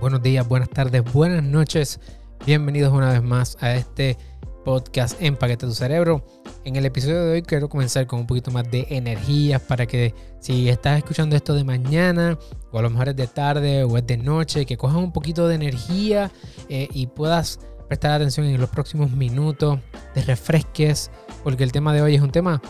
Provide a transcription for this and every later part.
buenos días, buenas tardes, buenas noches. Bienvenidos una vez más a este podcast Empaquete tu cerebro. En el episodio de hoy quiero comenzar con un poquito más de energías para que si estás escuchando esto de mañana o a lo mejor es de tarde o es de noche, que cojas un poquito de energía eh, y puedas prestar atención en los próximos minutos, te refresques, porque el tema de hoy es un tema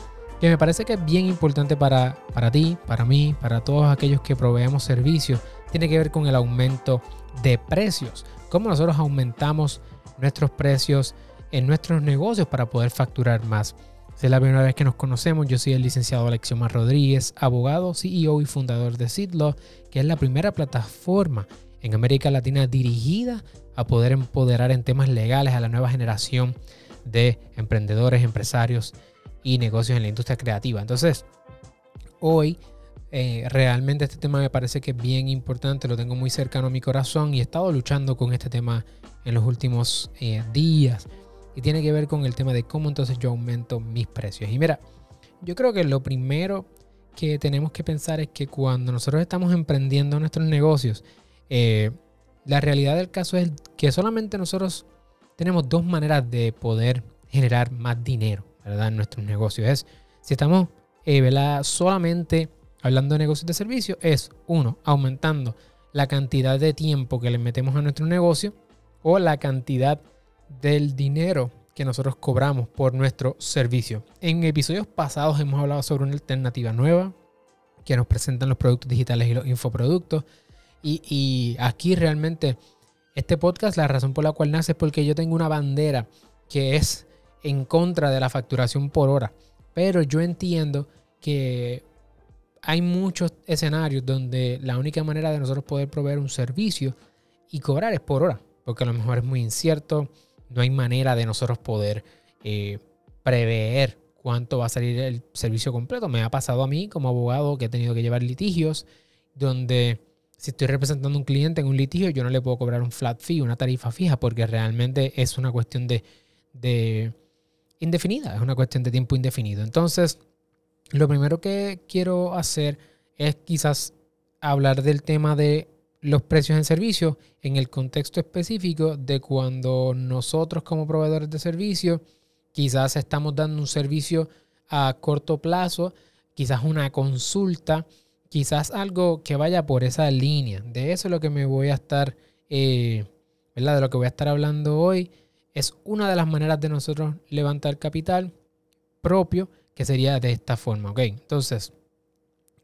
que me parece que es bien importante para, para ti, para mí, para todos aquellos que proveemos servicios. Tiene que ver con el aumento de precios. Cómo nosotros aumentamos nuestros precios en nuestros negocios para poder facturar más. Es la primera vez que nos conocemos, yo soy el licenciado Alexiomar Rodríguez, abogado, CEO y fundador de Sidlaw, que es la primera plataforma en América Latina dirigida a poder empoderar en temas legales a la nueva generación de emprendedores, empresarios y negocios en la industria creativa. Entonces, hoy eh, realmente este tema me parece que es bien importante, lo tengo muy cercano a mi corazón y he estado luchando con este tema en los últimos eh, días. Y tiene que ver con el tema de cómo entonces yo aumento mis precios. Y mira, yo creo que lo primero que tenemos que pensar es que cuando nosotros estamos emprendiendo nuestros negocios, eh, la realidad del caso es que solamente nosotros tenemos dos maneras de poder generar más dinero, ¿verdad? En nuestros negocios. Es si estamos solamente hablando de negocios de servicio, es uno, aumentando la cantidad de tiempo que le metemos a nuestro negocio o la cantidad del dinero que nosotros cobramos por nuestro servicio. En episodios pasados hemos hablado sobre una alternativa nueva que nos presentan los productos digitales y los infoproductos. Y, y aquí realmente este podcast, la razón por la cual nace es porque yo tengo una bandera que es en contra de la facturación por hora. Pero yo entiendo que hay muchos escenarios donde la única manera de nosotros poder proveer un servicio y cobrar es por hora, porque a lo mejor es muy incierto, no hay manera de nosotros poder eh, prever cuánto va a salir el servicio completo. Me ha pasado a mí como abogado que he tenido que llevar litigios donde si estoy representando a un cliente en un litigio, yo no le puedo cobrar un flat fee, una tarifa fija, porque realmente es una cuestión de, de indefinida, es una cuestión de tiempo indefinido. Entonces, lo primero que quiero hacer es quizás hablar del tema de los precios en servicio en el contexto específico de cuando nosotros como proveedores de servicio quizás estamos dando un servicio a corto plazo, quizás una consulta, quizás algo que vaya por esa línea. De eso es lo que me voy a estar, eh, ¿verdad? De lo que voy a estar hablando hoy. Es una de las maneras de nosotros levantar capital propio que sería de esta forma, ¿ok? Entonces,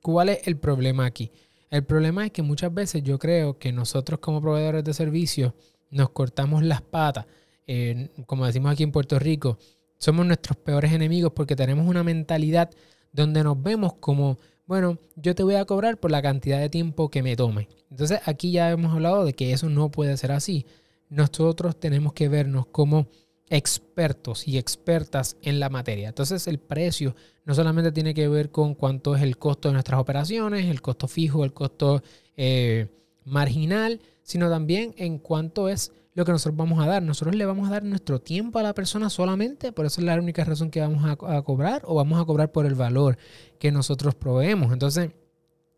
¿cuál es el problema aquí? El problema es que muchas veces yo creo que nosotros como proveedores de servicios nos cortamos las patas, como decimos aquí en Puerto Rico, somos nuestros peores enemigos porque tenemos una mentalidad donde nos vemos como, bueno, yo te voy a cobrar por la cantidad de tiempo que me tome. Entonces aquí ya hemos hablado de que eso no puede ser así. Nosotros tenemos que vernos como expertos y expertas en la materia. Entonces el precio no solamente tiene que ver con cuánto es el costo de nuestras operaciones, el costo fijo, el costo eh, marginal, sino también en cuánto es lo que nosotros vamos a dar. Nosotros le vamos a dar nuestro tiempo a la persona solamente, por eso es la única razón que vamos a, a cobrar o vamos a cobrar por el valor que nosotros proveemos. Entonces,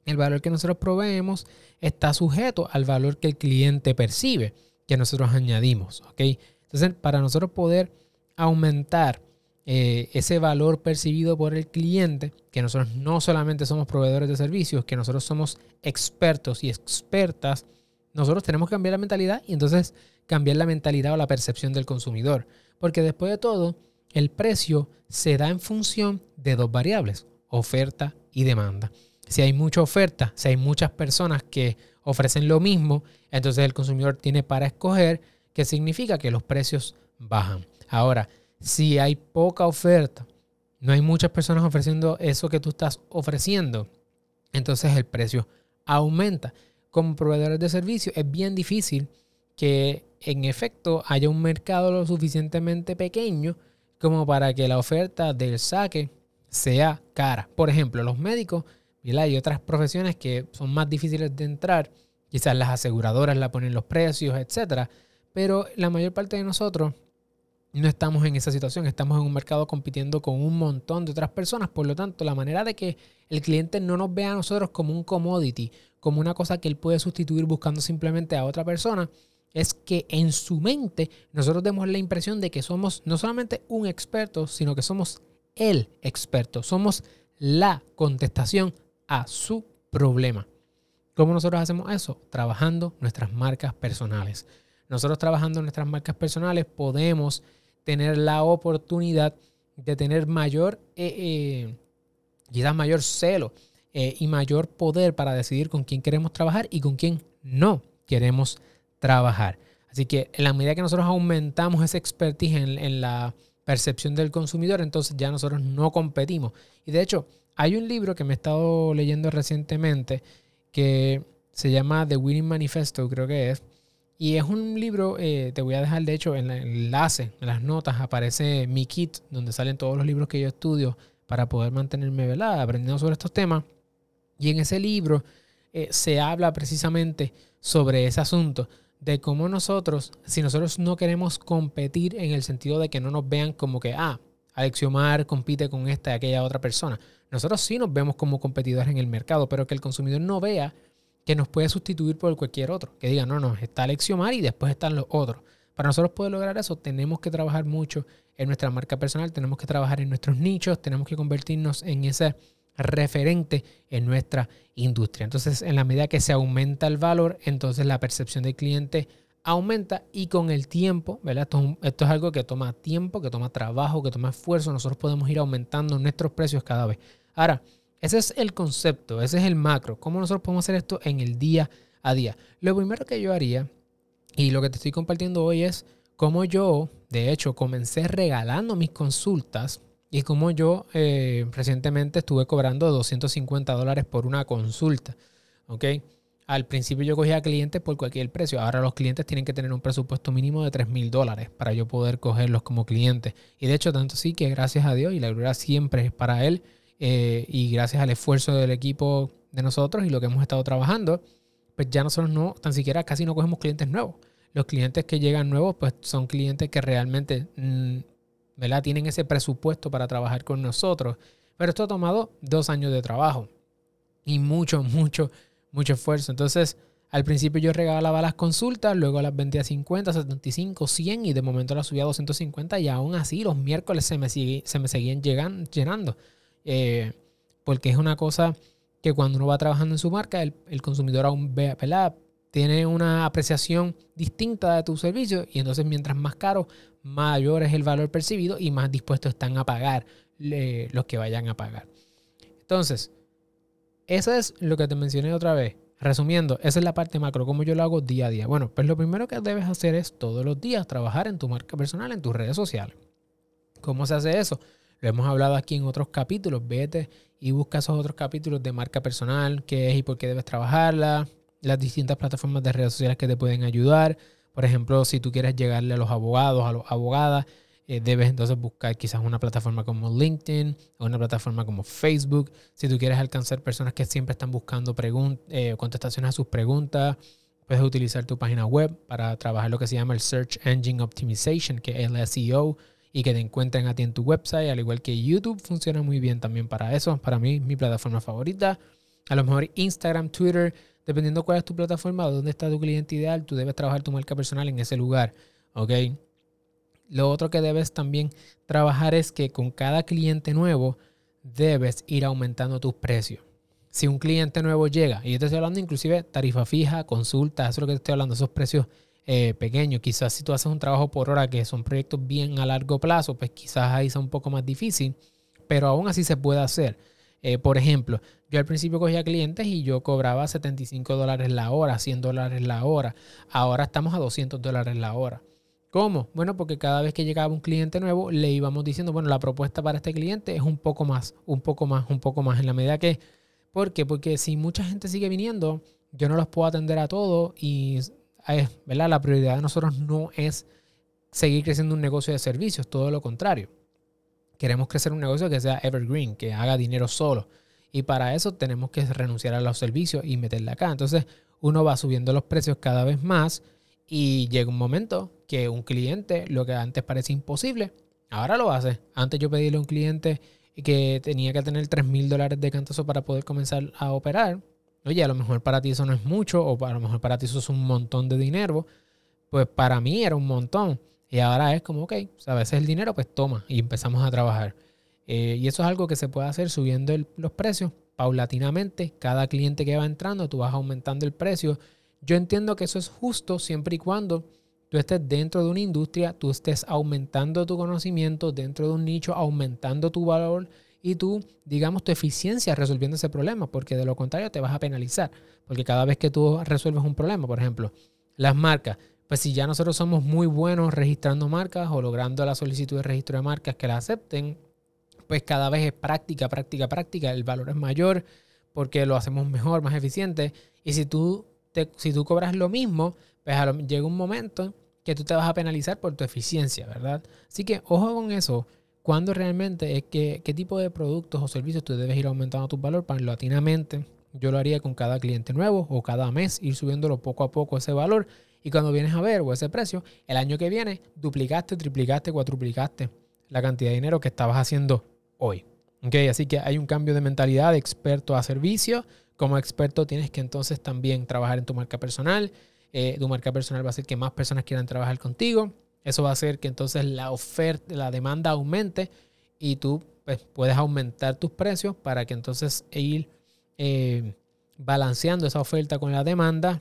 el valor que nosotros proveemos está sujeto al valor que el cliente percibe, que nosotros añadimos. ¿ok? Entonces, para nosotros poder aumentar eh, ese valor percibido por el cliente, que nosotros no solamente somos proveedores de servicios, que nosotros somos expertos y expertas, nosotros tenemos que cambiar la mentalidad y entonces cambiar la mentalidad o la percepción del consumidor. Porque después de todo, el precio se da en función de dos variables, oferta y demanda. Si hay mucha oferta, si hay muchas personas que ofrecen lo mismo, entonces el consumidor tiene para escoger que significa que los precios bajan. Ahora, si hay poca oferta, no hay muchas personas ofreciendo eso que tú estás ofreciendo, entonces el precio aumenta. Como proveedores de servicios es bien difícil que en efecto haya un mercado lo suficientemente pequeño como para que la oferta del saque sea cara. Por ejemplo, los médicos y otras profesiones que son más difíciles de entrar, quizás las aseguradoras la ponen los precios, etcétera pero la mayor parte de nosotros no estamos en esa situación, estamos en un mercado compitiendo con un montón de otras personas, por lo tanto, la manera de que el cliente no nos vea a nosotros como un commodity, como una cosa que él puede sustituir buscando simplemente a otra persona, es que en su mente nosotros demos la impresión de que somos no solamente un experto, sino que somos el experto, somos la contestación a su problema. ¿Cómo nosotros hacemos eso? Trabajando nuestras marcas personales. Nosotros trabajando nuestras marcas personales podemos tener la oportunidad de tener mayor, eh, eh mayor celo eh, y mayor poder para decidir con quién queremos trabajar y con quién no queremos trabajar. Así que en la medida que nosotros aumentamos esa expertise en, en la percepción del consumidor, entonces ya nosotros no competimos. Y de hecho, hay un libro que me he estado leyendo recientemente que se llama The Winning Manifesto, creo que es. Y es un libro, eh, te voy a dejar de hecho en el enlace, en las notas, aparece mi kit, donde salen todos los libros que yo estudio para poder mantenerme ¿verdad? aprendiendo sobre estos temas. Y en ese libro eh, se habla precisamente sobre ese asunto de cómo nosotros, si nosotros no queremos competir en el sentido de que no nos vean como que, ah, Alexiomar compite con esta y aquella otra persona. Nosotros sí nos vemos como competidores en el mercado, pero que el consumidor no vea que nos puede sustituir por cualquier otro. Que diga, no, no, está Alexiomar y después están los otros. Para nosotros poder lograr eso, tenemos que trabajar mucho en nuestra marca personal, tenemos que trabajar en nuestros nichos, tenemos que convertirnos en ese referente en nuestra industria. Entonces, en la medida que se aumenta el valor, entonces la percepción del cliente aumenta y con el tiempo, ¿verdad? Esto, es algo que toma tiempo, que toma trabajo, que toma esfuerzo. Nosotros podemos ir aumentando nuestros precios cada vez. Ahora, ese es el concepto, ese es el macro. ¿Cómo nosotros podemos hacer esto en el día a día? Lo primero que yo haría, y lo que te estoy compartiendo hoy es cómo yo, de hecho, comencé regalando mis consultas y cómo yo eh, recientemente estuve cobrando 250 dólares por una consulta. ¿Ok? Al principio yo cogía clientes por cualquier precio. Ahora los clientes tienen que tener un presupuesto mínimo de 3 mil dólares para yo poder cogerlos como clientes. Y de hecho, tanto sí que gracias a Dios y la gloria siempre es para Él eh, y gracias al esfuerzo del equipo de nosotros y lo que hemos estado trabajando, pues ya nosotros no, tan siquiera casi no cogemos clientes nuevos. Los clientes que llegan nuevos, pues son clientes que realmente, mm, ¿verdad? Tienen ese presupuesto para trabajar con nosotros. Pero esto ha tomado dos años de trabajo y mucho, mucho mucho esfuerzo. Entonces, al principio yo regalaba las consultas, luego las vendía a 50, 75, 100 y de momento las subía a 250 y aún así los miércoles se me, se me seguían llenando. Eh, porque es una cosa que cuando uno va trabajando en su marca, el, consumidor aún ve, tiene una apreciación distinta de tu servicio y entonces mientras más caro, mayor es el valor percibido y más dispuestos están a pagar los que vayan a pagar. Entonces, eso es lo que te mencioné otra vez. Resumiendo, esa es la parte macro, como yo lo hago día a día. Bueno, pues lo primero que debes hacer es todos los días trabajar en tu marca personal, en tus redes sociales. ¿Cómo se hace eso? Lo hemos hablado aquí en otros capítulos. Vete y busca esos otros capítulos de marca personal, qué es y por qué debes trabajarla, las distintas plataformas de redes sociales que te pueden ayudar. Por ejemplo, si tú quieres llegarle a los abogados, a los abogadas, eh, debes entonces buscar quizás una plataforma como LinkedIn o una plataforma como Facebook. Si tú quieres alcanzar personas que siempre están buscando eh, contestaciones a sus preguntas, puedes utilizar tu página web para trabajar lo que se llama el Search Engine Optimization, que es el SEO, y que te encuentren a ti en tu website, al igual que YouTube funciona muy bien también para eso. Para mí, mi plataforma favorita. A lo mejor Instagram, Twitter, dependiendo cuál es tu plataforma dónde está tu cliente ideal, tú debes trabajar tu marca personal en ese lugar. ¿Ok? Lo otro que debes también trabajar es que con cada cliente nuevo debes ir aumentando tus precios. Si un cliente nuevo llega, y yo te estoy hablando inclusive tarifa fija, consulta, eso es lo que te estoy hablando, esos precios eh, pequeños. Quizás si tú haces un trabajo por hora, que son proyectos bien a largo plazo, pues quizás ahí sea un poco más difícil, pero aún así se puede hacer. Eh, por ejemplo, yo al principio cogía clientes y yo cobraba 75 dólares la hora, 100 dólares la hora. Ahora estamos a 200 dólares la hora. ¿Cómo? Bueno, porque cada vez que llegaba un cliente nuevo, le íbamos diciendo, bueno, la propuesta para este cliente es un poco más, un poco más, un poco más, en la medida que... ¿Por qué? Porque si mucha gente sigue viniendo, yo no los puedo atender a todos y, La prioridad de nosotros no es seguir creciendo un negocio de servicios, todo lo contrario. Queremos crecer un negocio que sea evergreen, que haga dinero solo. Y para eso tenemos que renunciar a los servicios y meterle acá. Entonces, uno va subiendo los precios cada vez más Y llega un momento que un cliente, lo que antes parecía imposible, ahora lo hace. Antes yo pedíle a un cliente que tenía que tener 3 mil dólares de cantazo para poder comenzar a operar. Oye, a lo mejor para ti eso no es mucho, o a lo mejor para ti eso es un montón de dinero. Pues para mí era un montón. Y ahora es como, ok, a veces el dinero, pues toma y empezamos a trabajar. Eh, y eso es algo que se puede hacer subiendo los precios paulatinamente. Cada cliente que va entrando, tú vas aumentando el precio yo entiendo que eso es justo siempre y cuando tú estés dentro de una industria, tú estés aumentando tu conocimiento dentro de un nicho, aumentando tu valor y tú, digamos, tu eficiencia resolviendo ese problema, porque de lo contrario te vas a penalizar, porque cada vez que tú resuelves un problema, por ejemplo, las marcas, pues si ya nosotros somos muy buenos registrando marcas o logrando la solicitud de registro de marcas que la acepten, pues cada vez es práctica, práctica, práctica, el valor es mayor porque lo hacemos mejor, más eficiente. Y si tú si tú cobras lo mismo, pues llega un momento que tú te vas a penalizar por tu eficiencia, ¿verdad? Así que ojo con eso. Cuando realmente es que, qué tipo de productos o servicios tú debes ir aumentando tu valor latinamente Yo lo haría con cada cliente nuevo o cada mes, ir subiéndolo poco a poco ese valor. Y cuando vienes a ver o ese precio, el año que viene duplicaste, triplicaste, cuatruplicaste la cantidad de dinero que estabas haciendo hoy. ¿Okay? Así que hay un cambio de mentalidad de experto a servicio como experto tienes que entonces también trabajar en tu marca personal. Eh, tu marca personal va a hacer que más personas quieran trabajar contigo. Eso va a hacer que entonces la oferta, la demanda aumente y tú pues, puedes aumentar tus precios para que entonces ir eh, balanceando esa oferta con la demanda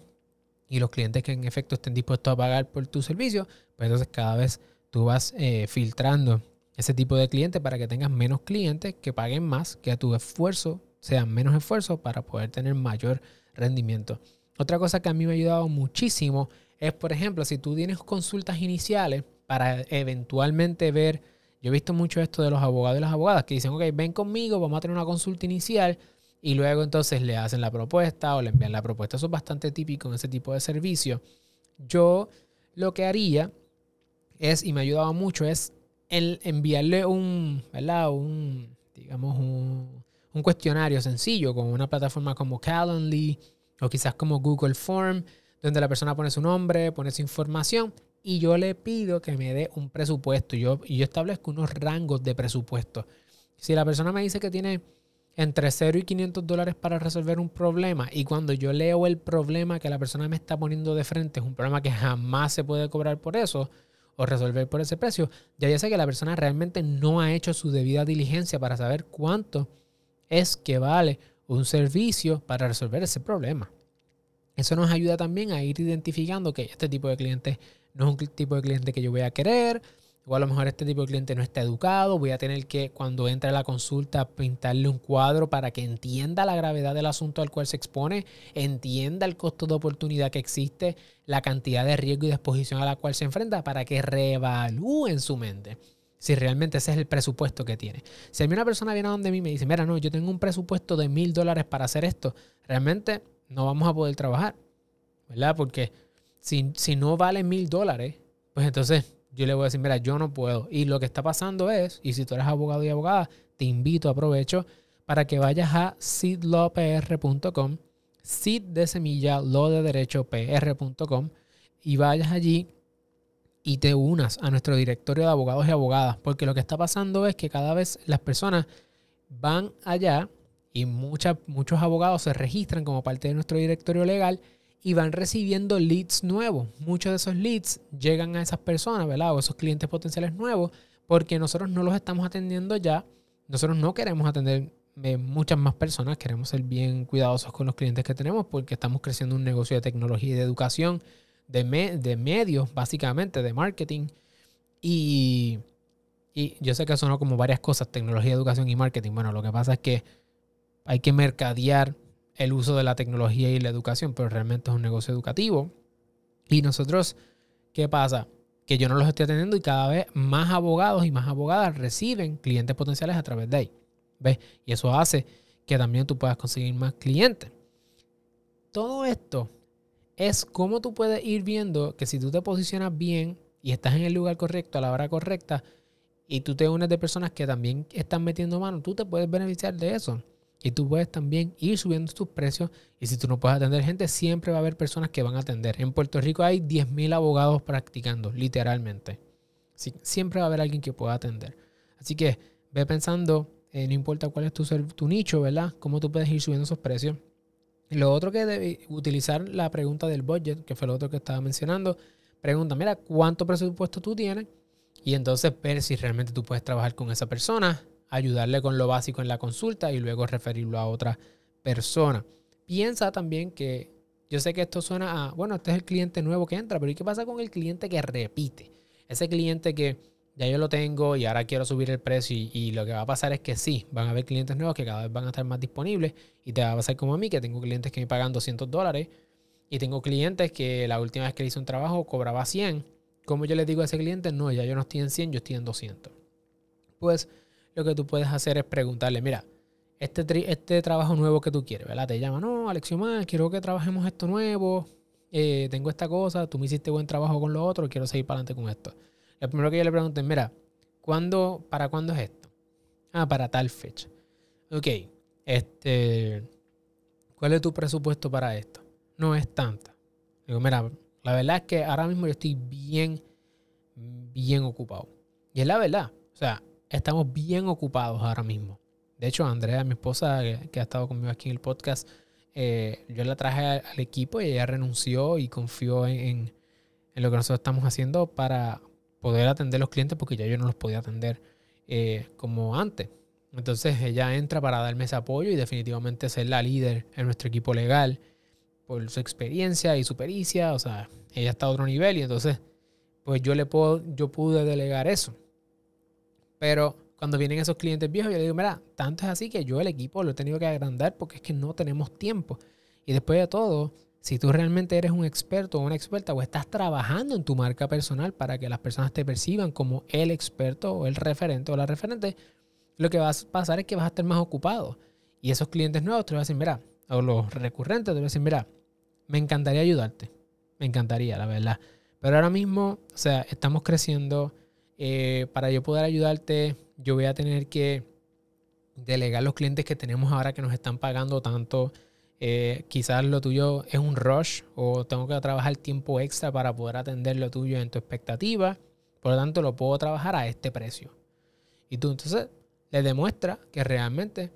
y los clientes que en efecto estén dispuestos a pagar por tu servicio, pues entonces cada vez tú vas eh, filtrando ese tipo de clientes para que tengas menos clientes que paguen más que a tu esfuerzo sea menos esfuerzo para poder tener mayor rendimiento. Otra cosa que a mí me ha ayudado muchísimo es, por ejemplo, si tú tienes consultas iniciales para eventualmente ver, yo he visto mucho esto de los abogados y las abogadas que dicen, ok, ven conmigo, vamos a tener una consulta inicial y luego entonces le hacen la propuesta o le envían la propuesta. Eso es bastante típico en ese tipo de servicio. Yo lo que haría es, y me ha ayudado mucho, es el enviarle un, ¿verdad? Un, digamos, un, un cuestionario sencillo con una plataforma como Calendly o quizás como Google Form, donde la persona pone su nombre, pone su información y yo le pido que me dé un presupuesto. Yo, y yo establezco unos rangos de presupuesto. Si la persona me dice que tiene entre 0 y 500 dólares para resolver un problema y cuando yo leo el problema que la persona me está poniendo de frente es un problema que jamás se puede cobrar por eso o resolver por ese precio, ya yo sé que la persona realmente no ha hecho su debida diligencia para saber cuánto es que vale un servicio para resolver ese problema. Eso nos ayuda también a ir identificando que este tipo de cliente no es un tipo de cliente que yo voy a querer, o a lo mejor este tipo de cliente no está educado, voy a tener que cuando entre a la consulta pintarle un cuadro para que entienda la gravedad del asunto al cual se expone, entienda el costo de oportunidad que existe, la cantidad de riesgo y de exposición a la cual se enfrenta para que reevalúe en su mente si realmente ese es el presupuesto que tiene. Si a mí una persona viene a donde mí me dice, mira, no, yo tengo un presupuesto de mil dólares para hacer esto, realmente no vamos a poder trabajar, ¿verdad? Porque si, si no vale mil dólares, pues entonces yo le voy a decir, mira, yo no puedo. Y lo que está pasando es, y si tú eres abogado y abogada, te invito, aprovecho, para que vayas a seedlawpr.com, seed de semilla, lo de derecho, pr.com, y vayas allí y te unas a nuestro directorio de abogados y abogadas, porque lo que está pasando es que cada vez las personas van allá y muchos abogados se registran como parte de nuestro directorio legal y van recibiendo leads nuevos. Muchos de esos leads llegan a esas personas, ¿verdad? O esos clientes potenciales nuevos, porque nosotros no los estamos atendiendo ya. Nosotros no queremos atender eh, muchas más personas, queremos ser bien cuidadosos con los clientes que tenemos porque estamos creciendo un negocio de tecnología y de educación de, medios, básicamente, de marketing. Y, y yo sé que son como varias cosas, tecnología, educación y marketing. Bueno, lo que pasa es que hay que mercadear el uso de la tecnología y la educación, pero realmente es un negocio educativo. Y nosotros, ¿qué pasa? Que yo no los estoy atendiendo y cada vez más abogados y más abogadas reciben clientes potenciales a través de ahí. ¿Ves? Y eso hace que también tú puedas conseguir más clientes. Todo esto es cómo tú puedes ir viendo que si tú te posicionas bien y estás en el lugar correcto a la hora correcta y tú te unes de personas que también están metiendo mano, tú te puedes beneficiar de eso. Y tú puedes también ir subiendo tus precios. Y si tú no puedes atender gente, siempre va a haber personas que van a atender. En Puerto Rico hay 10.000 abogados practicando, literalmente. siempre va a haber alguien que pueda atender. Así que ve pensando, eh, no importa cuál es tu, tu nicho, ¿verdad? Cómo tú puedes ir subiendo esos precios. Lo otro que debe utilizar la pregunta del budget, que fue lo otro que estaba mencionando. Pregunta, mira, ¿cuánto presupuesto tú tienes? Y entonces ver si realmente tú puedes trabajar con esa persona ayudarle con lo básico en la consulta y luego referirlo a otra persona. Piensa también que yo sé que esto suena a, bueno, este es el cliente nuevo que entra, pero ¿y qué pasa con el cliente que repite? Ese cliente que ya yo lo tengo y ahora quiero subir el precio y, lo que va a pasar es que sí, van a haber clientes nuevos que cada vez van a estar más disponibles y te va a pasar como a mí, que tengo clientes que me pagan 200 dólares y tengo clientes que la última vez que hice un trabajo cobraba 100. Como yo le digo a ese cliente, no, ya yo no estoy en 100, yo estoy en 200. Pues lo que tú puedes hacer es preguntarle, mira, este, este trabajo nuevo que tú quieres, ¿verdad? Te llama, no, más quiero que trabajemos esto nuevo, eh, tengo esta cosa, tú me hiciste buen trabajo con lo otro, quiero seguir para adelante con esto. Lo primero que yo le pregunto es, mira, ¿cuándo, ¿para cuándo es esto? Ah, para tal fecha. Ok, este, ¿cuál es tu presupuesto para esto? No es tanta. Digo, mira, la verdad es que ahora mismo yo estoy bien, bien ocupado. Y es la verdad. O sea, estamos bien ocupados ahora mismo. De hecho, Andrea, mi esposa, que, ha estado conmigo aquí en el podcast, eh, yo la traje al, equipo y ella renunció y confió en, lo que nosotros estamos haciendo para poder atender los clientes porque ya yo no los podía atender eh, como antes. Entonces ella entra para darme ese apoyo y definitivamente ser la líder en nuestro equipo legal por su experiencia y su pericia. O sea, ella está a otro nivel y entonces pues yo le puedo, yo pude delegar eso. Pero cuando vienen esos clientes viejos, yo le digo, mira, tanto es así que yo el equipo lo he tenido que agrandar porque es que no tenemos tiempo. Y después de todo, si tú realmente eres un experto o una experta o estás trabajando en tu marca personal para que las personas te perciban como el experto o el referente o la referente, lo que va a pasar es que vas a estar más ocupado. Y esos clientes nuevos te van a decir, mira, o los recurrentes te van a decir, mira, me encantaría ayudarte. Me encantaría, la verdad. Pero ahora mismo, o sea, estamos creciendo eh, para yo poder ayudarte, yo voy a tener que delegar los clientes que tenemos ahora que nos están pagando tanto. Eh, quizás lo tuyo es un rush o tengo que trabajar tiempo extra para poder atender lo tuyo en tu expectativa. Por lo tanto, lo puedo trabajar a este precio. Y tú entonces le demuestras que realmente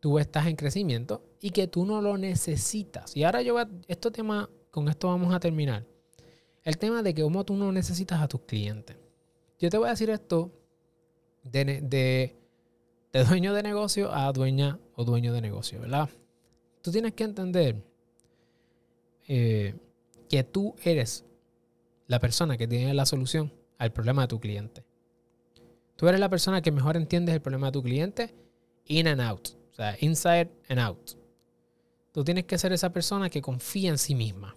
tú estás en crecimiento y que tú no lo necesitas. Y ahora yo este tema, con esto vamos a terminar. El tema de que cómo tú no necesitas a tus clientes. Yo te voy a decir esto de, dueño de negocio a dueña o dueño de negocio, ¿verdad? Tú tienes que entender eh, que tú eres la persona que tiene la solución al problema de tu cliente. Tú eres la persona que mejor entiendes el problema de tu cliente in and out, o sea, inside and out. Tú tienes que ser esa persona que confía en sí misma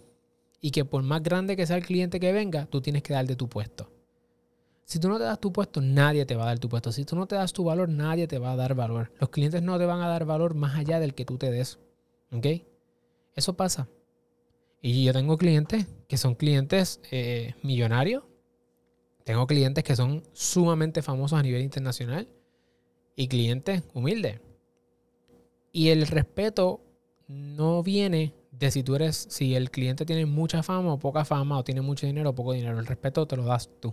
y que por más grande que sea el cliente que venga, tú tienes que darle tu puesto. Si tú no te das tu puesto, nadie te va a dar tu puesto. Si tú no te das tu valor, nadie te va a dar valor. Los clientes no te van a dar valor más allá del que tú te des. ¿Ok? Eso pasa. Y yo tengo clientes que son clientes eh, millonarios. Tengo clientes que son sumamente famosos a nivel internacional. Y clientes humildes. Y el respeto no viene de si tú eres, si el cliente tiene mucha fama o poca fama, o tiene mucho dinero o poco dinero. El respeto te lo das tú.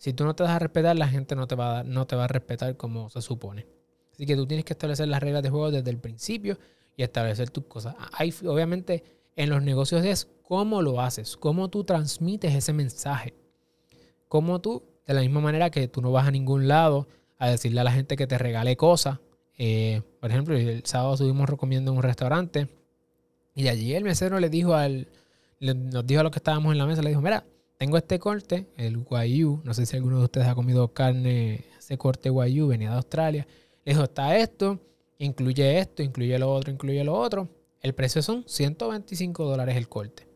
Si tú no te das a respetar, la gente no te va a, no te va a respetar como se supone. Así que tú tienes que establecer las reglas de juego desde el principio y establecer tus cosas. Hay, obviamente, en los negocios es cómo lo haces, cómo tú transmites ese mensaje. Cómo tú, de la misma manera que tú no vas a ningún lado a decirle a la gente que te regale cosas. Eh, por ejemplo, el sábado estuvimos recomiendo en un restaurante y allí el mesero le dijo al, nos dijo a los que estábamos en la mesa, le dijo, mira, tengo este corte, el Wagyu. No sé si alguno de ustedes ha comido carne, ese corte Wagyu, venía de Australia. Le dijo, está esto, incluye esto, incluye lo otro, incluye lo otro. El precio son 125 dólares el corte.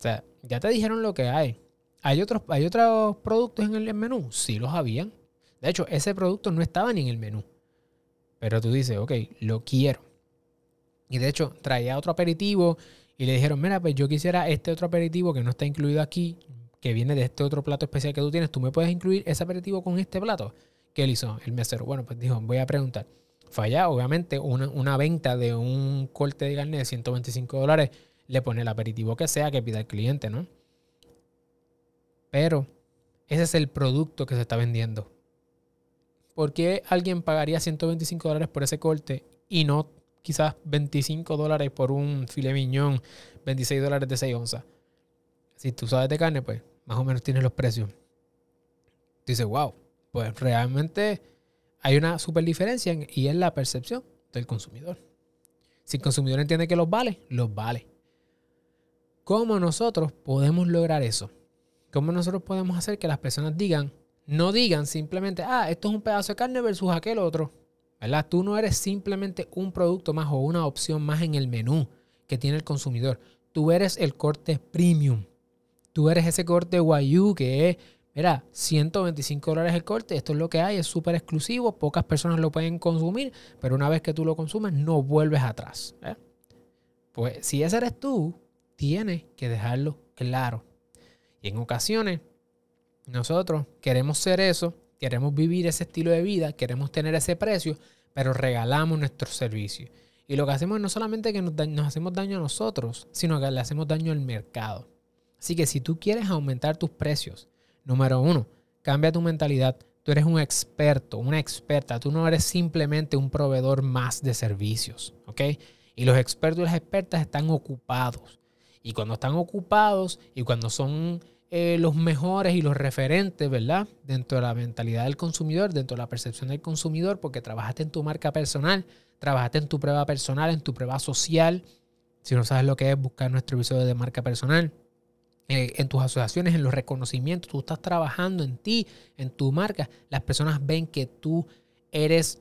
O sea, ya te dijeron lo que hay. ¿Hay otros, ¿Hay otros productos en el menú? Sí los habían. De hecho, ese producto no estaba ni en el menú. Pero tú dices, ok, lo quiero. Y de hecho, traía otro aperitivo y le dijeron, mira, pues yo quisiera este otro aperitivo que no está incluido aquí, que viene de este otro plato especial que tú tienes, ¿tú me puedes incluir ese aperitivo con este plato? ¿Qué él hizo? El mesero. Bueno, pues dijo, voy a preguntar. falla, obviamente, una, una, venta de un corte de carne de 125 dólares le pone el aperitivo que sea que pida el cliente, ¿no? Pero ese es el producto que se está vendiendo. ¿Por qué alguien pagaría 125 dólares por ese corte y no quizás 25 dólares por un filet miñón, 26 dólares de 6 onzas? Si tú sabes de carne, pues más o menos tienes los precios. Dices, wow, pues realmente hay una super diferencia y es la percepción del consumidor. Si el consumidor entiende que los vale, los vale. ¿Cómo nosotros podemos lograr eso? ¿Cómo nosotros podemos hacer que las personas digan, no digan simplemente, ah, esto es un pedazo de carne versus aquel otro? ¿Verdad? Tú no eres simplemente un producto más o una opción más en el menú que tiene el consumidor. Tú eres el corte premium. Tú eres ese corte Wagyu que es Mira, 125 dólares el corte, esto es lo que hay, es súper exclusivo, pocas personas lo pueden consumir, pero una vez que tú lo consumes no vuelves atrás. ¿eh? Pues si ese eres tú, tienes que dejarlo claro. Y en ocasiones, nosotros queremos ser eso, queremos vivir ese estilo de vida, queremos tener ese precio, pero regalamos nuestro servicio. Y lo que hacemos es no solamente que nos, nos hacemos daño a nosotros, sino que le hacemos daño al mercado. Así que si tú quieres aumentar tus precios, Número uno, cambia tu mentalidad. Tú eres un experto, una experta. Tú no eres simplemente un proveedor más de servicios, ¿ok? Y los expertos y las expertas están ocupados. Y cuando están ocupados y cuando son eh, los mejores y los referentes, ¿verdad? Dentro de la mentalidad del consumidor, dentro de la percepción del consumidor, porque trabajaste en tu marca personal, trabajaste en tu prueba personal, en tu prueba social. Si no sabes lo que es, buscar nuestro episodio de marca personal. Eh, en tus asociaciones, en los reconocimientos, tú estás trabajando en ti, en tu marca, las personas ven que tú eres,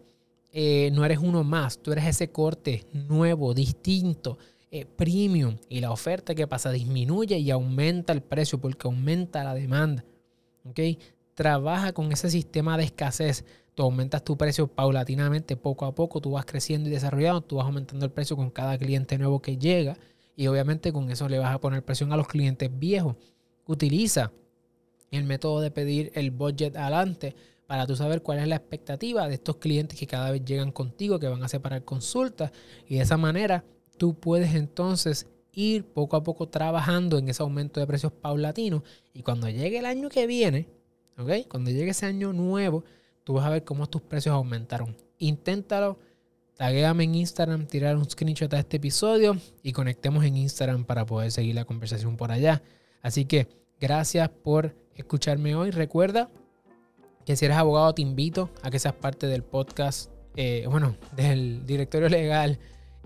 eh, no eres uno más, tú eres ese corte nuevo, distinto, eh, premium, y la oferta que pasa disminuye y aumenta el precio porque aumenta la demanda. ¿okay? Trabaja con ese sistema de escasez. Tú aumentas tu precio paulatinamente, poco a poco, tú vas creciendo y desarrollando, tú vas aumentando el precio con cada cliente nuevo que llega y obviamente con eso le vas a poner presión a los clientes viejos. Utiliza el método de pedir el budget adelante para tú saber cuál es la expectativa de estos clientes que cada vez llegan contigo, que van a separar consultas. Y de esa manera tú puedes entonces ir poco a poco trabajando en ese aumento de precios paulatinos. Y cuando llegue el año que viene, ¿ok? Cuando llegue ese año nuevo, tú vas a ver cómo tus precios aumentaron. Inténtalo taguéame en Instagram, tirar un screenshot a este episodio y conectemos en Instagram para poder seguir la conversación por allá. Así que gracias por escucharme hoy. Recuerda que si eres abogado te invito a que seas parte del podcast, eh, bueno, del directorio legal,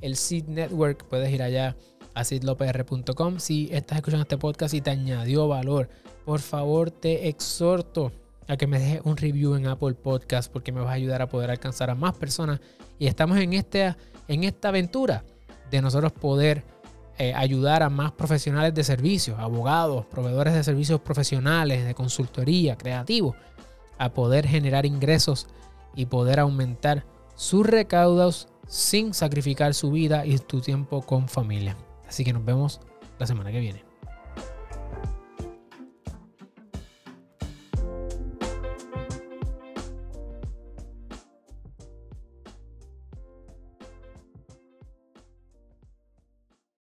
el Seed Network. Puedes ir allá a sidlopr.com. Si estás escuchando este podcast y te añadió valor, por favor te exhorto a que me dejes un review en Apple Podcast porque me vas a ayudar a poder alcanzar a más personas. Y estamos en, este, en esta aventura de nosotros poder eh, ayudar a más profesionales de servicios, abogados, proveedores de servicios profesionales, de consultoría, creativos, a poder generar ingresos y poder aumentar sus recaudos sin sacrificar su vida y tu tiempo con familia. Así que nos vemos la semana que viene.